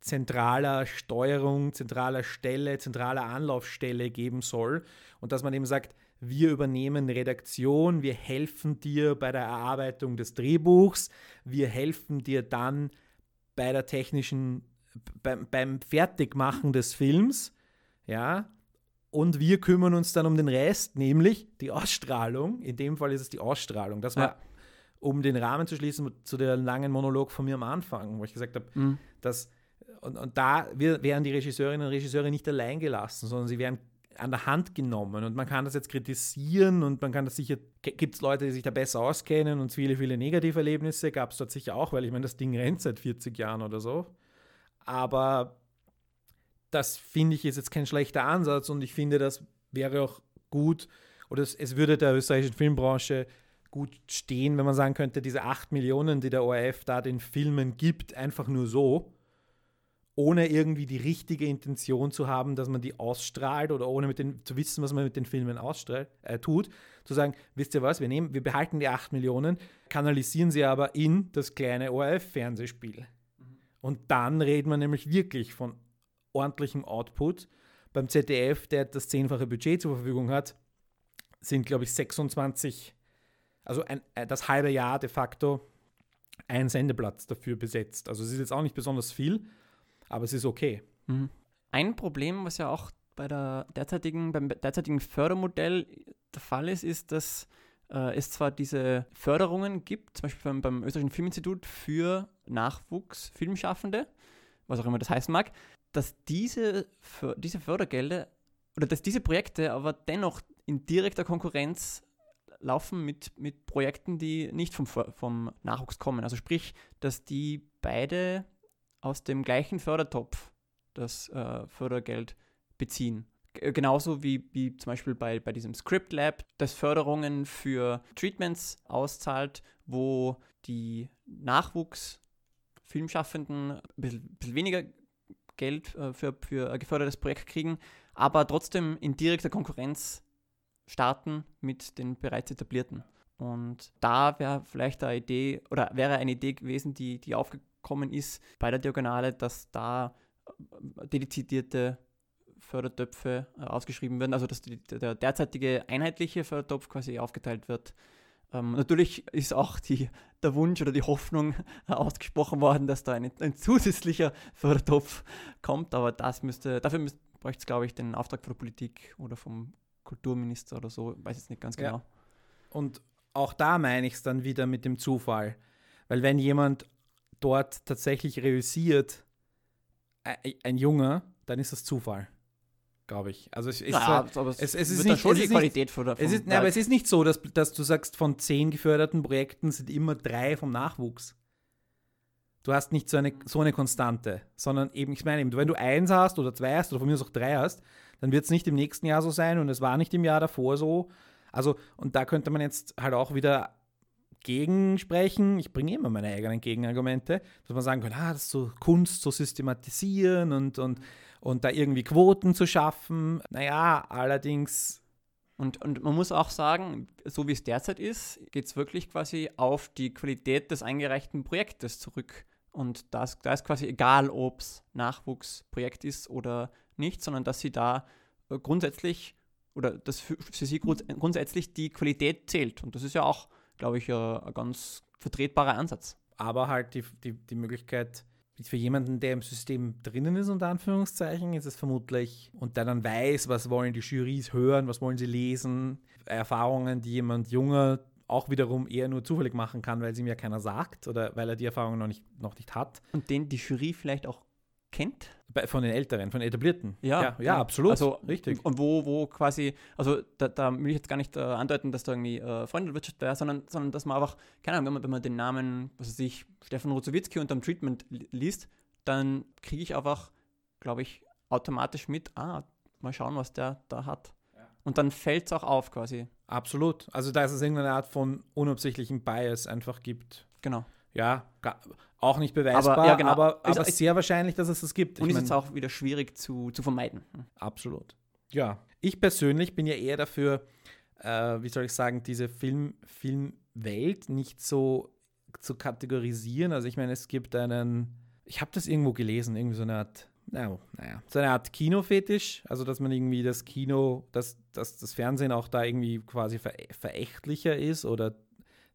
zentraler Steuerung, zentraler Stelle, zentraler Anlaufstelle geben soll und dass man eben sagt, wir übernehmen Redaktion, wir helfen dir bei der Erarbeitung des Drehbuchs, wir helfen dir dann bei der technischen, beim, beim Fertigmachen des Films, ja, und wir kümmern uns dann um den Rest, nämlich die Ausstrahlung. In dem Fall ist es die Ausstrahlung. Das war, Ja. Um den Rahmen zu schließen zu der langen Monolog von mir am Anfang, wo ich gesagt habe, Mhm. dass und, und da werden die Regisseurinnen und Regisseure nicht allein gelassen, sondern sie werden an der Hand genommen. Und man kann das jetzt kritisieren und man kann das sicher, gibt es Leute, die sich da besser auskennen und viele, viele Negativerlebnisse gab es dort sicher auch, weil ich meine, das Ding rennt seit 40 Jahren oder so. Aber das finde ich ist jetzt kein schlechter Ansatz und ich finde, das wäre auch gut oder es, es würde der österreichischen Filmbranche gut stehen, wenn man sagen könnte, diese 8 Millionen, die der ORF da den Filmen gibt, einfach nur so, ohne irgendwie die richtige Intention zu haben, dass man die ausstrahlt oder ohne mit den, zu wissen, was man mit den Filmen ausstrahlt, äh, tut, zu sagen, wisst ihr was, wir, nehmen, wir behalten die 8 Millionen, kanalisieren sie aber in das kleine ORF-Fernsehspiel. Und dann reden wir nämlich wirklich von ordentlichem Output. Beim ZDF, der das zehnfache Budget zur Verfügung hat, sind, glaube ich, 26, also ein, äh, das halbe Jahr de facto ein Sendeplatz dafür besetzt. Also es ist jetzt auch nicht besonders viel, aber es ist okay. Mhm. Ein Problem, was ja auch bei der derzeitigen, beim derzeitigen Fördermodell der Fall ist, ist, dass äh, es zwar diese Förderungen gibt, zum Beispiel beim, beim Österreichischen Filminstitut für Nachwuchsfilmschaffende, was auch immer das heißen mag, dass diese, diese Fördergelder oder dass diese Projekte aber dennoch in direkter Konkurrenz laufen mit, mit Projekten, die nicht vom, vom Nachwuchs kommen. Also sprich, dass die beide aus dem gleichen Fördertopf das äh, Fördergeld beziehen. G genauso wie, wie zum Beispiel bei, bei diesem Script Lab, das Förderungen für Treatments auszahlt, wo die Nachwuchsfilmschaffenden ein bisschen, bisschen weniger Geld äh, für, für ein gefördertes Projekt kriegen, aber trotzdem in direkter Konkurrenz starten mit den bereits etablierten. Und da wäre vielleicht eine Idee oder wäre eine Idee gewesen, die, die aufgekommen ist bei der Diagonale, dass da äh, dedizierte Fördertöpfe ausgeschrieben werden, also dass die, der derzeitige einheitliche Fördertopf quasi aufgeteilt wird. Ähm, natürlich ist auch die, der Wunsch oder die Hoffnung (laughs) ausgesprochen worden, dass da ein, ein zusätzlicher Fördertopf kommt, aber das müsste, dafür müsste, bräuchte es, glaube ich, den Auftrag von der Politik oder vom Kulturminister oder so, weiß jetzt nicht ganz Ja. genau. Und auch da meine ich es dann wieder mit dem Zufall. Weil wenn jemand dort tatsächlich reüssiert, ein, ein Junge, dann ist das Zufall. Glaube ich. Also es ist, Naja, so- aber es- es ist nicht- schon es die Qualität von der es ist, nein, aber es ist nicht so, dass, dass du sagst, von zehn geförderten Projekten sind immer drei vom Nachwuchs. Du hast nicht so eine, so eine Konstante, sondern eben, ich meine, eben, wenn du eins hast oder zwei hast oder von mir aus auch drei hast, dann wird es nicht im nächsten Jahr so sein und es war nicht im Jahr davor so. Also, und da könnte man jetzt halt auch wieder gegensprechen. Ich bringe immer meine eigenen Gegenargumente, dass man sagen kann, ah, das ist so Kunst zu systematisieren und, und, und da irgendwie Quoten zu schaffen. Naja, allerdings Und, und man muss auch sagen, so wie es derzeit ist, geht es wirklich quasi auf die Qualität des eingereichten Projektes zurück. Und das, da ist quasi egal, ob es Nachwuchsprojekt ist oder nicht, sondern dass sie da äh, grundsätzlich oder dass für, für sie grunds grundsätzlich die Qualität zählt. Und das ist ja auch, glaube ich, äh, ein ganz vertretbarer Ansatz. aber halt die, die, die Möglichkeit, für jemanden, der im System drinnen ist, unter Anführungszeichen, ist es vermutlich, und der dann weiß, was wollen die Jurys hören, was wollen sie lesen, Erfahrungen, die jemand junger auch wiederum eher nur zufällig machen kann, weil es ihm ja keiner sagt oder weil er die Erfahrung noch nicht, noch nicht hat. Und den die Jury vielleicht auch kennt. Bei, von den Älteren, von den Etablierten. Ja, ja, ja absolut. Also, richtig. Und wo, wo quasi, also da, da will ich jetzt gar nicht äh, andeuten, dass da irgendwie äh, Freunde der Wirtschaft wäre, sondern, sondern dass man einfach, keine Ahnung, wenn man, wenn man den Namen, was weiß ich, Stefan Ruzowitzki unterm Treatment li- liest, dann kriege ich einfach, glaube ich, automatisch mit, ah, mal schauen, was der da hat. Und dann fällt es auch auf quasi. Absolut. Also, dass es irgendeine Art von unabsichtlichen Bias einfach gibt. Genau. Ja, auch nicht beweisbar, Aber, ja, genau. aber, Ist- aber ist- sehr wahrscheinlich, dass es das gibt. Und Ich ist mein- jetzt auch wieder schwierig zu, zu vermeiden. Absolut. Ja, ich persönlich bin ja eher dafür, äh, wie soll ich sagen, diese Film, Filmwelt nicht so zu kategorisieren. Also ich meine, es gibt einen, ich habe das irgendwo gelesen, irgendwie so eine Art, naja, naja, so eine Art Kinofetisch, also dass man irgendwie das Kino, dass, dass das Fernsehen auch da irgendwie quasi ver verächtlicher ist oder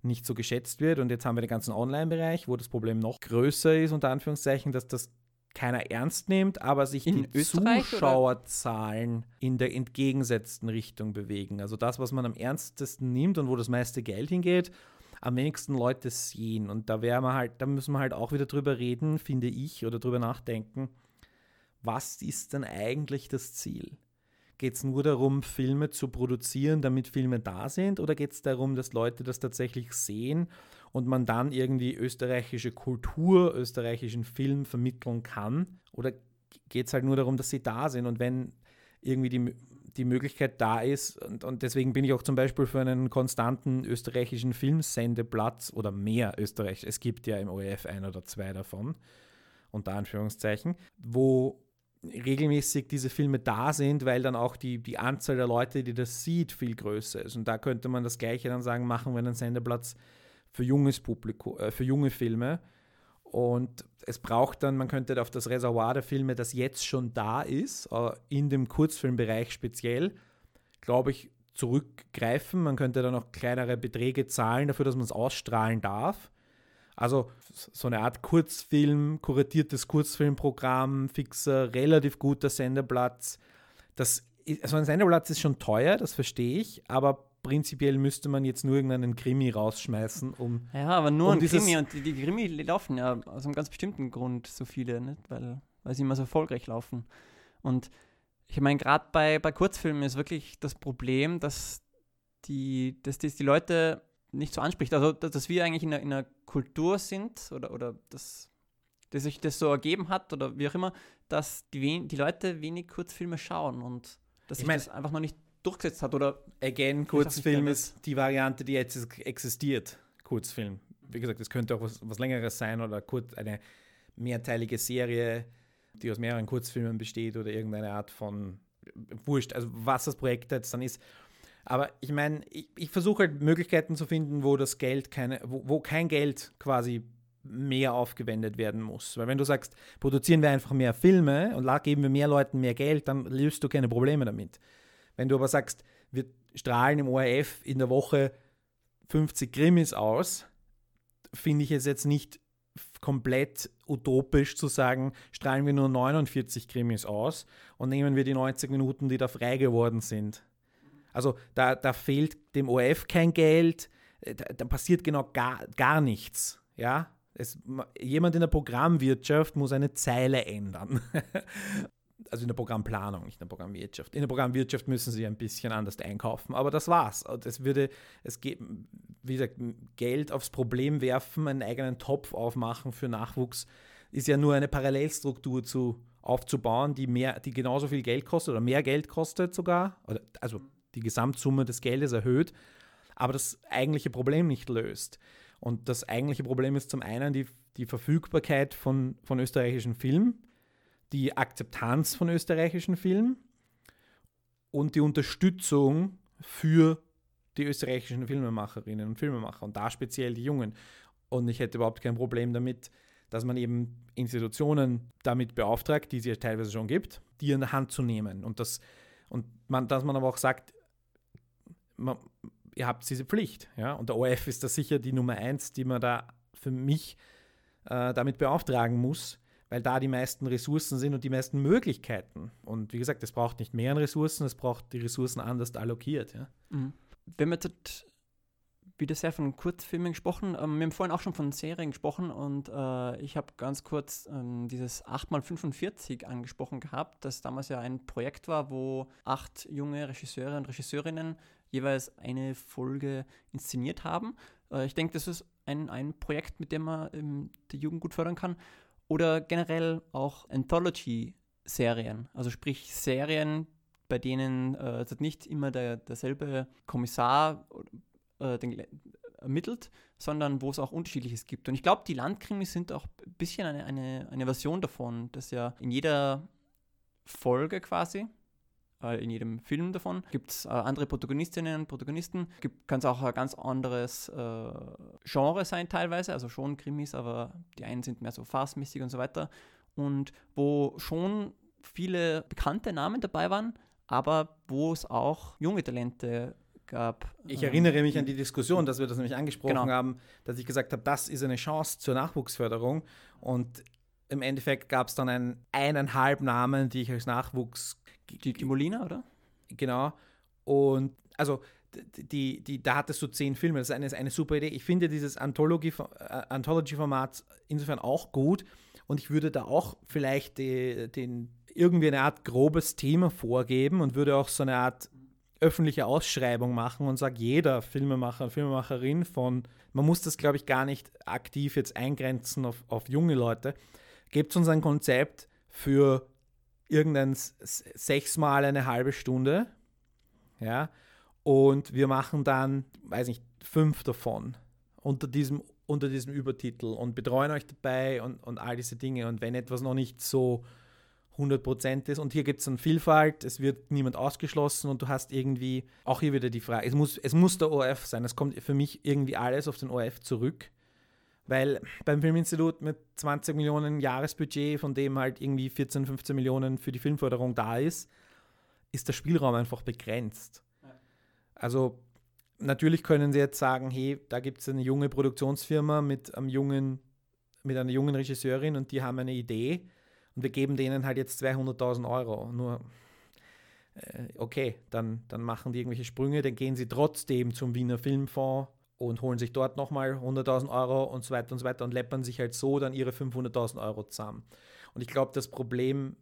nicht so geschätzt wird. Und jetzt haben wir den ganzen Online-Bereich, wo das Problem noch größer ist, unter Anführungszeichen, dass das keiner ernst nimmt, aber sich In die Österreich, oder? Zuschauerzahlen in der entgegengesetzten Richtung bewegen. Also das, was man am ernstesten nimmt und wo das meiste Geld hingeht, am wenigsten Leute sehen. Und da wäre man halt, da müssen wir halt auch wieder drüber reden, finde ich, oder drüber nachdenken. Was ist denn eigentlich das Ziel? Geht es nur darum, Filme zu produzieren, damit Filme da sind? Oder geht es darum, dass Leute das tatsächlich sehen und man dann irgendwie österreichische Kultur, österreichischen Film vermitteln kann? Oder geht es halt nur darum, dass sie da sind? Und wenn irgendwie die, die Möglichkeit da ist, und, und deswegen bin ich auch zum Beispiel für einen konstanten österreichischen Filmsendeplatz oder mehr Österreich, es gibt ja im ORF ein oder zwei davon, unter Anführungszeichen, wo regelmäßig diese Filme da sind, weil dann auch die, die Anzahl der Leute, die das sieht, viel größer ist. Und da könnte man das Gleiche dann sagen, machen wir einen Sendeplatz für junges Publikum, äh, für junge Filme. Und es braucht dann, man könnte auf das Reservoir der Filme, das jetzt schon da ist, äh, in dem Kurzfilmbereich speziell, glaube ich, zurückgreifen. Man könnte dann auch kleinere Beträge zahlen dafür, dass man es ausstrahlen darf. Also so eine Art Kurzfilm, kuratiertes Kurzfilmprogramm, fixer, relativ guter Sendeplatz. Das, ist- also ein Sendeplatz ist schon teuer, das verstehe ich, aber prinzipiell müsste man jetzt nur irgendeinen Krimi rausschmeißen, um Ja, aber nur Um ein Krimi und die, die Krimi laufen ja aus einem ganz bestimmten Grund so viele, nicht? Weil, weil sie immer so erfolgreich laufen. Und ich meine, gerade bei, bei Kurzfilmen ist wirklich das Problem, dass die, dass das die Leute nicht so anspricht. Also, dass, wir eigentlich in einer, in einer Kultur sind oder, oder dass, dass sich das so ergeben hat oder wie auch immer, dass die, wen, die Leute wenig Kurzfilme schauen und dass Ich sich mein- das einfach noch nicht durchgesetzt hat oder Again, Kurzfilm ist die Variante, die jetzt existiert. Kurzfilm. Wie gesagt, es könnte auch was, was Längeres sein oder kurz eine mehrteilige Serie, die aus mehreren Kurzfilmen besteht oder irgendeine Art von Wurscht, also was das Projekt jetzt dann ist. Aber ich meine, ich, ich versuche halt Möglichkeiten zu finden, wo das Geld keine, wo, wo kein Geld quasi mehr aufgewendet werden muss. Weil wenn du sagst, produzieren wir einfach mehr Filme und geben wir mehr Leuten mehr Geld, dann löst du keine Probleme damit. Wenn du aber sagst, wir strahlen im ORF in der Woche 50 Krimis aus, finde ich es jetzt nicht komplett utopisch zu sagen, strahlen wir nur 49 Krimis aus und nehmen wir die 90 Minuten, die da frei geworden sind. Also da, da fehlt dem ORF kein Geld, äh, da, da passiert genau gar, gar nichts. Ja? Es, ma- jemand in der Programmwirtschaft muss eine Zeile ändern. (laughs) also in der Programmplanung, nicht in der Programmwirtschaft. In der Programmwirtschaft müssen sie ein bisschen anders einkaufen, aber das war's. Es würde, es geht, wie gesagt, Geld aufs Problem werfen, einen eigenen Topf aufmachen für Nachwuchs, ist ja nur eine Parallelstruktur zu aufzubauen, die mehr, die genauso viel Geld kostet oder mehr Geld kostet sogar, oder, also die Gesamtsumme des Geldes erhöht, aber das eigentliche Problem nicht löst. Und das eigentliche Problem ist zum einen die, die Verfügbarkeit von, von österreichischen Filmen, die Akzeptanz von österreichischen Filmen und die Unterstützung für die österreichischen Filmemacherinnen und Filmemacher und da speziell die Jungen. Und ich hätte überhaupt kein Problem damit, dass man eben Institutionen damit beauftragt, die es ja teilweise schon gibt, die in der Hand zu nehmen. Und, das, und man, dass man aber auch sagt, man, ihr habt diese Pflicht. Ja? Und der ORF ist da sicher die Nummer eins, die man da für mich äh, damit beauftragen muss, weil da die meisten Ressourcen sind und die meisten Möglichkeiten. Und wie gesagt, es braucht nicht mehr an Ressourcen, es braucht die Ressourcen anders allokiert. Ja? Mhm. Wenn wir jetzt wieder sehr von Kurzfilmen gesprochen. Ähm, wir haben vorhin auch schon von Serien gesprochen und äh, ich habe ganz kurz ähm, dieses 8x45 angesprochen gehabt, das damals ja ein Projekt war, wo acht junge Regisseure und Regisseurinnen jeweils eine Folge inszeniert haben. Äh, ich denke, das ist ein, ein Projekt, mit dem man ähm, die Jugend gut fördern kann. Oder generell auch Anthology-Serien, also sprich Serien, bei denen äh, nicht immer der, derselbe Kommissar äh, den, ermittelt, sondern wo es auch unterschiedliches gibt. Und ich glaube, die Landkrimis sind auch ein bisschen eine, eine, eine Version davon, dass ja in jeder Folge quasi, äh, in jedem Film davon, gibt es äh, andere Protagonistinnen und Protagonisten. Kann es auch ein ganz anderes äh, Genre sein teilweise, also schon Krimis, aber die einen sind mehr so farcemäßig und so weiter. Und wo schon viele bekannte Namen dabei waren, aber wo es auch junge Talente gab. Ich erinnere mich an die Diskussion, dass wir das nämlich angesprochen Genau. haben, dass ich gesagt habe, das ist eine Chance zur Nachwuchsförderung. Und im Endeffekt gab es dann einen, eineinhalb Namen, die ich als Nachwuchs Die, die Molina, oder? Genau. Und also die, die, da hattest du zehn Filme. Das ist eine, ist eine super Idee. Ich finde dieses äh, Anthology-Format insofern auch gut. Und ich würde da auch vielleicht die, den, irgendwie eine Art grobes Thema vorgeben und würde auch so eine Art öffentliche Ausschreibung machen und sage, jeder Filmemacher, Filmemacherin von, man muss das, glaube ich, gar nicht aktiv jetzt eingrenzen auf, auf junge Leute, gebt uns ein Konzept für irgendein sechsmal eine halbe Stunde, ja, und wir machen dann, weiß nicht, fünf davon unter diesem, unter diesem Übertitel und betreuen euch dabei und, und all diese Dinge. Und wenn etwas noch nicht so 100% ist und hier gibt es dann Vielfalt, es wird niemand ausgeschlossen und du hast irgendwie, auch hier wieder die Frage, es muss, es muss der ORF sein, es kommt für mich irgendwie alles auf den ORF zurück. Weil beim Filminstitut mit 20 Millionen Jahresbudget, von dem halt irgendwie 14, 15 Millionen für die Filmförderung da ist, ist der Spielraum einfach begrenzt. Also natürlich können sie jetzt sagen, hey, da gibt es eine junge Produktionsfirma mit einem jungen, mit einer jungen Regisseurin und die haben eine Idee und wir geben denen halt jetzt 200.000 Euro. Nur, äh, okay, dann, dann machen die irgendwelche Sprünge, dann gehen sie trotzdem zum Wiener Filmfonds und holen sich dort nochmal 100.000 Euro und so weiter und so weiter und läppern sich halt so dann ihre 500.000 Euro zusammen. Und ich glaube, das Problem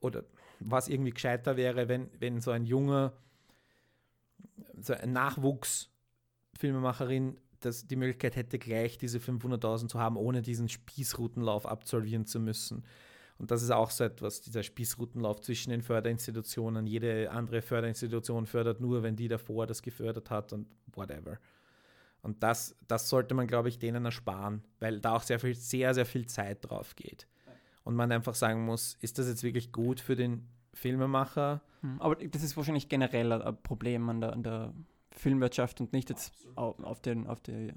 oder was irgendwie gescheiter wäre, wenn, wenn so ein junger, so ein Nachwuchsfilmemacherin das die Möglichkeit hätte, gleich diese 500.000 zu haben, ohne diesen Spießrutenlauf absolvieren zu müssen. Und das ist auch so etwas, dieser Spießrutenlauf zwischen den Förderinstitutionen. Jede andere Förderinstitution fördert nur, wenn die davor das gefördert hat und whatever. Und das, das sollte man, glaube ich, denen ersparen, weil da auch sehr viel, sehr, sehr viel Zeit drauf geht. Und man einfach sagen muss, ist das jetzt wirklich gut für den Filmemacher? Hm, Aber das ist wahrscheinlich generell ein Problem an der, an der Filmwirtschaft und nicht jetzt au- auf, den, auf, die,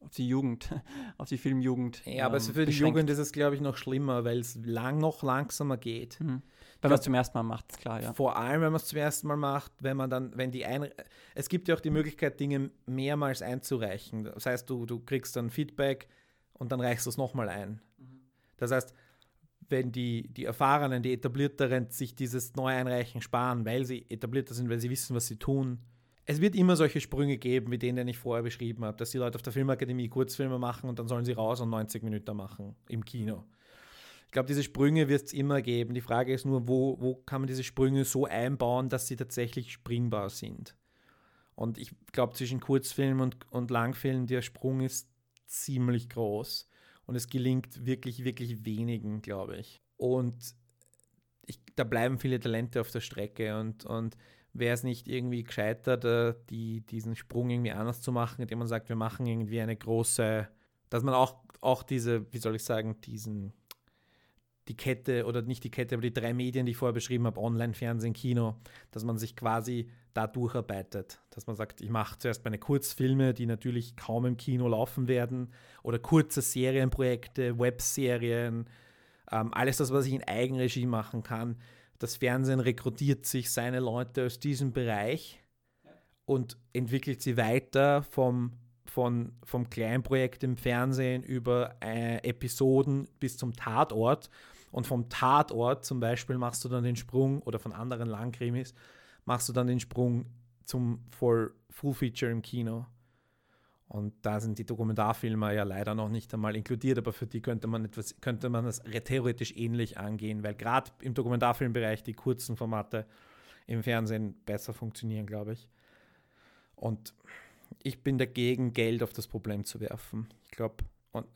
auf die Jugend, (laughs) auf die Filmjugend. Ja, aber ähm, für die beschränkt. Jugend ist es, glaube ich, noch schlimmer, weil es lang, noch langsamer geht. Hm. Wenn man es zum ersten Mal macht, ist klar, ja. Vor allem, wenn man es zum ersten Mal macht, wenn man dann, wenn die ein, es gibt ja auch die Möglichkeit, Dinge mehrmals einzureichen. Das heißt, du, du kriegst dann Feedback und dann reichst du es nochmal ein. Das heißt, wenn die, die Erfahrenen, die Etablierteren sich dieses Neueinreichen sparen, weil sie etablierter sind, weil sie wissen, was sie tun. Es wird immer solche Sprünge geben, wie den, den ich vorher beschrieben habe, dass die Leute auf der Filmakademie Kurzfilme machen und dann sollen sie raus und 90 Minuten machen im Kino. Ich glaube, diese Sprünge wird es immer geben. Die Frage ist nur, wo, wo kann man diese Sprünge so einbauen, dass sie tatsächlich springbar sind. Und ich glaube, zwischen Kurzfilm und, und Langfilm, der Sprung ist ziemlich groß. Und es gelingt wirklich, wirklich wenigen, glaube ich. Und ich, da bleiben viele Talente auf der Strecke. Und, und wäre es nicht irgendwie gescheiter, da die, diesen Sprung irgendwie anders zu machen, indem man sagt, wir machen irgendwie eine große, dass man auch, auch diese, wie soll ich sagen, diesen die Kette oder nicht die Kette, aber die drei Medien, die ich vorher beschrieben habe, Online, Fernsehen, Kino, dass man sich quasi da durcharbeitet. Dass man sagt, ich mache zuerst meine Kurzfilme, die natürlich kaum im Kino laufen werden, oder kurze Serienprojekte, Webserien, ähm, alles das, was ich in Eigenregie machen kann. Das Fernsehen rekrutiert sich seine Leute aus diesem Bereich und entwickelt sie weiter vom, von, vom Kleinprojekt im Fernsehen über äh, Episoden bis zum Tatort. Und vom Tatort zum Beispiel machst du dann den Sprung, oder von anderen Langkrimis, machst du dann den Sprung zum Full, Full Feature im Kino. Und da sind die Dokumentarfilme ja leider noch nicht einmal inkludiert, aber für die könnte man etwas, könnte man das theoretisch ähnlich angehen, weil gerade im Dokumentarfilmbereich die kurzen Formate im Fernsehen besser funktionieren, glaube ich. Und ich bin dagegen, Geld auf das Problem zu werfen. Ich glaube,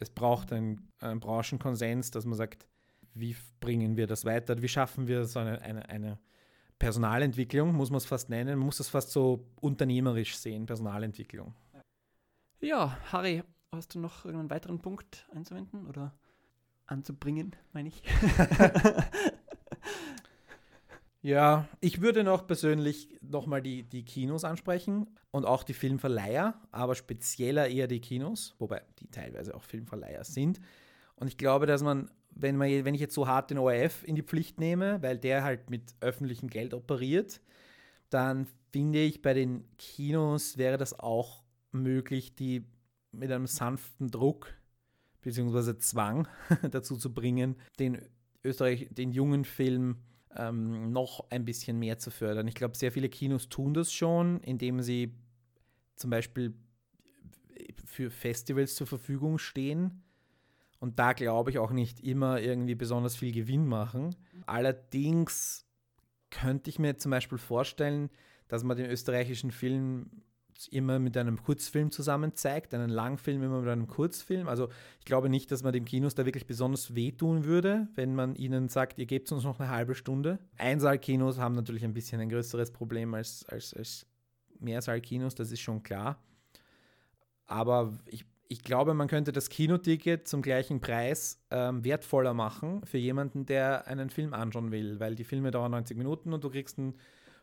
es braucht einen, einen Branchenkonsens, dass man sagt, wie bringen wir das weiter? Wie schaffen wir so eine, eine, eine Personalentwicklung, muss man es fast nennen. Man muss es fast so unternehmerisch sehen, Personalentwicklung. Ja, Harry, hast du noch irgendeinen weiteren Punkt einzuwenden oder anzubringen, meine ich? (laughs) ja, ich würde noch persönlich nochmal die, die Kinos ansprechen und auch die Filmverleiher, aber spezieller eher die Kinos, wobei die teilweise auch Filmverleiher sind. Und ich glaube, dass man, wenn, man, wenn ich jetzt so hart den ORF in die Pflicht nehme, weil der halt mit öffentlichem Geld operiert, dann finde ich, bei den Kinos wäre das auch möglich, die mit einem sanften Druck bzw. Zwang (laughs) dazu zu bringen, den Österreich, den jungen Film ähm, noch ein bisschen mehr zu fördern. Ich glaube, sehr viele Kinos tun das schon, indem sie zum Beispiel für Festivals zur Verfügung stehen und da glaube ich auch nicht immer irgendwie besonders viel Gewinn machen. Allerdings könnte ich mir zum Beispiel vorstellen, dass man den österreichischen Film immer mit einem Kurzfilm zusammen zeigt, einen Langfilm immer mit einem Kurzfilm. Also ich glaube nicht, dass man dem Kinos da wirklich besonders wehtun würde, wenn man ihnen sagt, ihr gebt uns noch eine halbe Stunde. Einsaalkinos haben natürlich ein bisschen ein größeres Problem als, als, als Mehrsaalkinos, das ist schon klar. Aber ich, ich glaube, man könnte das Kinoticket zum gleichen Preis ähm, wertvoller machen für jemanden, der einen Film anschauen will, weil die Filme dauern 90 Minuten und du kriegst einen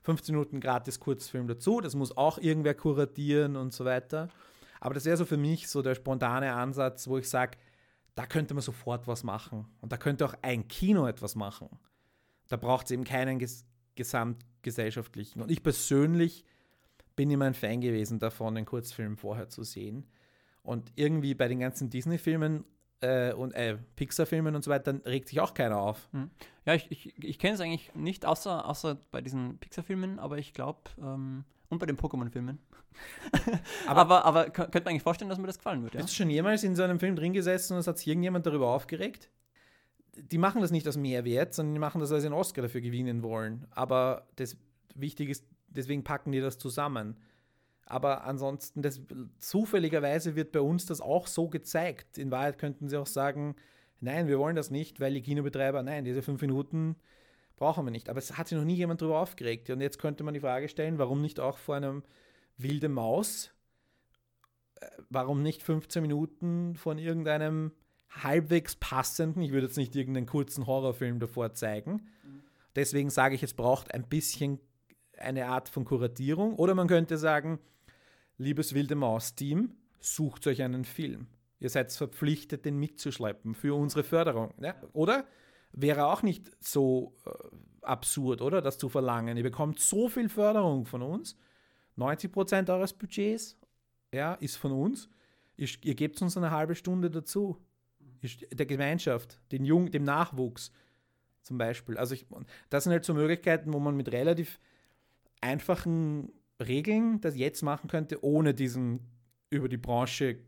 15 Minuten gratis Kurzfilm dazu. Das muss auch irgendwer kuratieren und so weiter. Aber das wäre so für mich so der spontane Ansatz, wo ich sage, da könnte man sofort was machen. Und da könnte auch ein Kino etwas machen. Da braucht es eben keinen ges gesamtgesellschaftlichen. Und ich persönlich bin immer ein Fan gewesen davon, den Kurzfilm vorher zu sehen. Und irgendwie bei den ganzen Disney-Filmen äh, und äh, Pixar-Filmen und so weiter, regt sich auch keiner auf. Mhm. Ja, ich, ich, ich kenne es eigentlich nicht, außer, außer bei diesen Pixar-Filmen, aber ich glaube, ähm, und bei den Pokémon-Filmen. (laughs) aber, aber, aber, könnte man eigentlich vorstellen, dass mir das gefallen würde. Ja? Bist du schon jemals in so einem Film drin gesessen und es hat sich irgendjemand darüber aufgeregt? Die machen das nicht aus Mehrwert, sondern die machen das, weil sie einen Oscar dafür gewinnen wollen. Aber das Wichtige ist, deswegen packen die das zusammen. Aber ansonsten, das, zufälligerweise wird bei uns das auch so gezeigt. In Wahrheit könnten sie auch sagen, nein, wir wollen das nicht, weil die Kinobetreiber, nein, diese fünf Minuten brauchen wir nicht. Aber es hat sich noch nie jemand darüber aufgeregt. Und jetzt könnte man die Frage stellen, warum nicht auch vor einem wilde Maus, äh, warum nicht 15 Minuten von irgendeinem halbwegs passenden, ich würde jetzt nicht irgendeinen kurzen Horrorfilm davor zeigen. Mhm. Deswegen sage ich, es braucht ein bisschen eine Art von Kuratierung. Oder man könnte sagen, liebes Wilde Maus-Team, sucht euch einen Film. Ihr seid verpflichtet, den mitzuschleppen für unsere Förderung. Ja? Oder? Wäre auch nicht so äh, absurd, oder? Das zu verlangen. Ihr bekommt so viel Förderung von uns. 90 Prozent eures Budgets ja, ist von uns. Ihr, ihr gebt uns eine halbe Stunde dazu. Der Gemeinschaft, den Jung, dem Nachwuchs zum Beispiel. Also ich, das sind halt so Möglichkeiten, wo man mit relativ einfachen Regeln das jetzt machen könnte, ohne diesen über die Branche.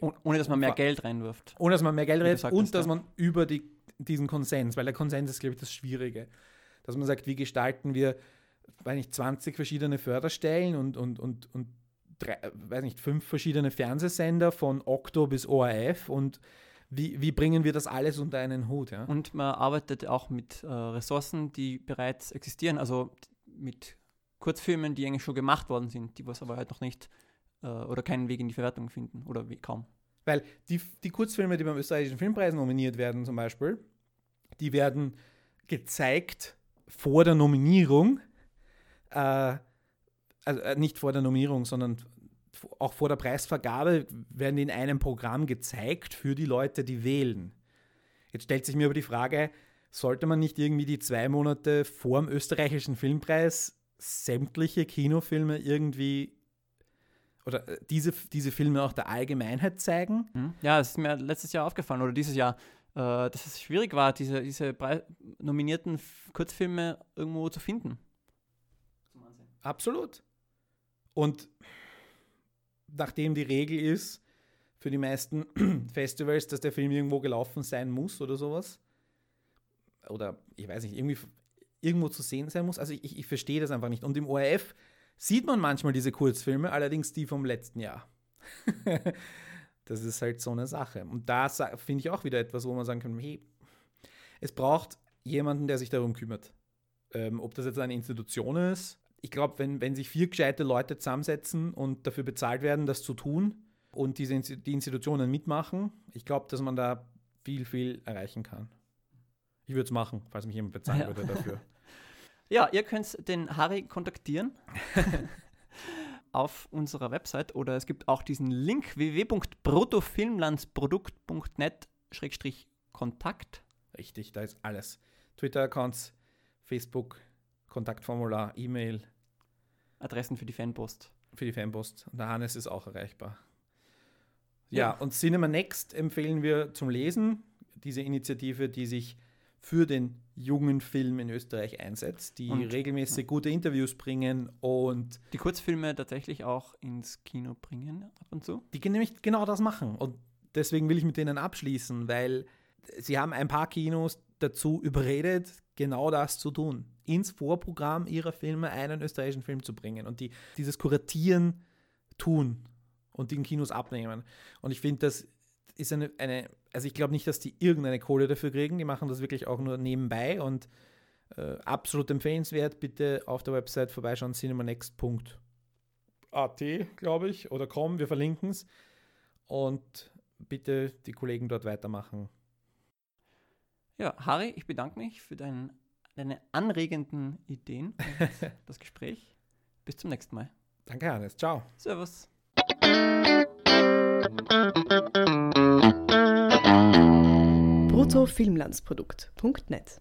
ohne dass man mehr Geld reinwirft. Ohne dass man mehr Geld reinwirft und dass man über die, diesen Konsens, weil der Konsens ist, glaube ich, das Schwierige. Dass man sagt, wie gestalten wir, weiß nicht, 20 verschiedene Förderstellen und, und, und, und drei, weiß nicht, fünf verschiedene Fernsehsender von Okto bis ORF und wie, wie bringen wir das alles unter einen Hut? Ja? Und man arbeitet auch mit äh, Ressourcen, die bereits existieren, also mit Kurzfilmen, die eigentlich schon gemacht worden sind, die was aber halt noch nicht äh, oder keinen Weg in die Verwertung finden oder wie, kaum. Weil die, die Kurzfilme, die beim österreichischen Filmpreis nominiert werden, zum Beispiel, die werden gezeigt vor der Nominierung, äh, also äh, nicht vor der Nominierung, sondern auch vor der Preisvergabe werden die in einem Programm gezeigt für die Leute, die wählen. Jetzt stellt sich mir aber die Frage, sollte man nicht irgendwie die zwei Monate vor dem österreichischen Filmpreis sämtliche Kinofilme irgendwie oder äh, diese, diese Filme auch der Allgemeinheit zeigen. Mhm. Ja, es ist mir letztes Jahr aufgefallen oder dieses Jahr, äh, dass es schwierig war, diese, diese nominierten Kurzfilme irgendwo zu finden. Absolut. Und nachdem die Regel ist für die meisten (clears throat) Festivals, dass der Film irgendwo gelaufen sein muss oder sowas. Oder ich weiß nicht, irgendwie irgendwo zu sehen sein muss. Also ich, ich verstehe das einfach nicht. Und im ORF sieht man manchmal diese Kurzfilme, allerdings die vom letzten Jahr. (laughs) das ist halt so eine Sache. Und da finde ich auch wieder etwas, wo man sagen kann, hey, es braucht jemanden, der sich darum kümmert. Ähm, ob das jetzt eine Institution ist. Ich glaube, wenn, wenn sich vier gescheite Leute zusammensetzen und dafür bezahlt werden, das zu tun und diese, die Institutionen mitmachen, ich glaube, dass man da viel, viel erreichen kann. Ich würde es machen, falls mich jemand bezahlen ja. würde dafür. (laughs) Ja, ihr könnt den Harry kontaktieren (laughs) auf unserer Website oder es gibt auch diesen Link www.bruttofilmlandsprodukt.net-kontakt. Richtig, da ist alles. Twitter-Accounts, Facebook, Kontaktformular, E-Mail. Adressen für die Fanpost. Für die Fanpost. Und der Hannes ist auch erreichbar. Ja, ja, und Cinema Next empfehlen wir zum Lesen. Diese Initiative, die sich für den jungen Film in Österreich einsetzt, die und, regelmäßig gute Interviews bringen und die Kurzfilme tatsächlich auch ins Kino bringen ab und zu. Die nämlich genau das machen und deswegen will ich mit denen abschließen, weil sie haben ein paar Kinos dazu überredet, genau das zu tun, ins Vorprogramm ihrer Filme einen österreichischen Film zu bringen und die dieses Kuratieren tun und den Kinos abnehmen. Und ich finde, das ist eine, eine also ich glaube nicht, dass die irgendeine Kohle dafür kriegen. Die machen das wirklich auch nur nebenbei und äh, absolut empfehlenswert. Bitte auf der Website vorbeischauen, cinemanext.at, glaube ich, oder com, wir verlinken es. Und bitte die Kollegen dort weitermachen. Ja, Harry, ich bedanke mich für dein, deine anregenden Ideen (laughs) und das Gespräch. Bis zum nächsten Mal. Danke, Hannes. Ciao. Servus. bruttofilmlandsprodukt.net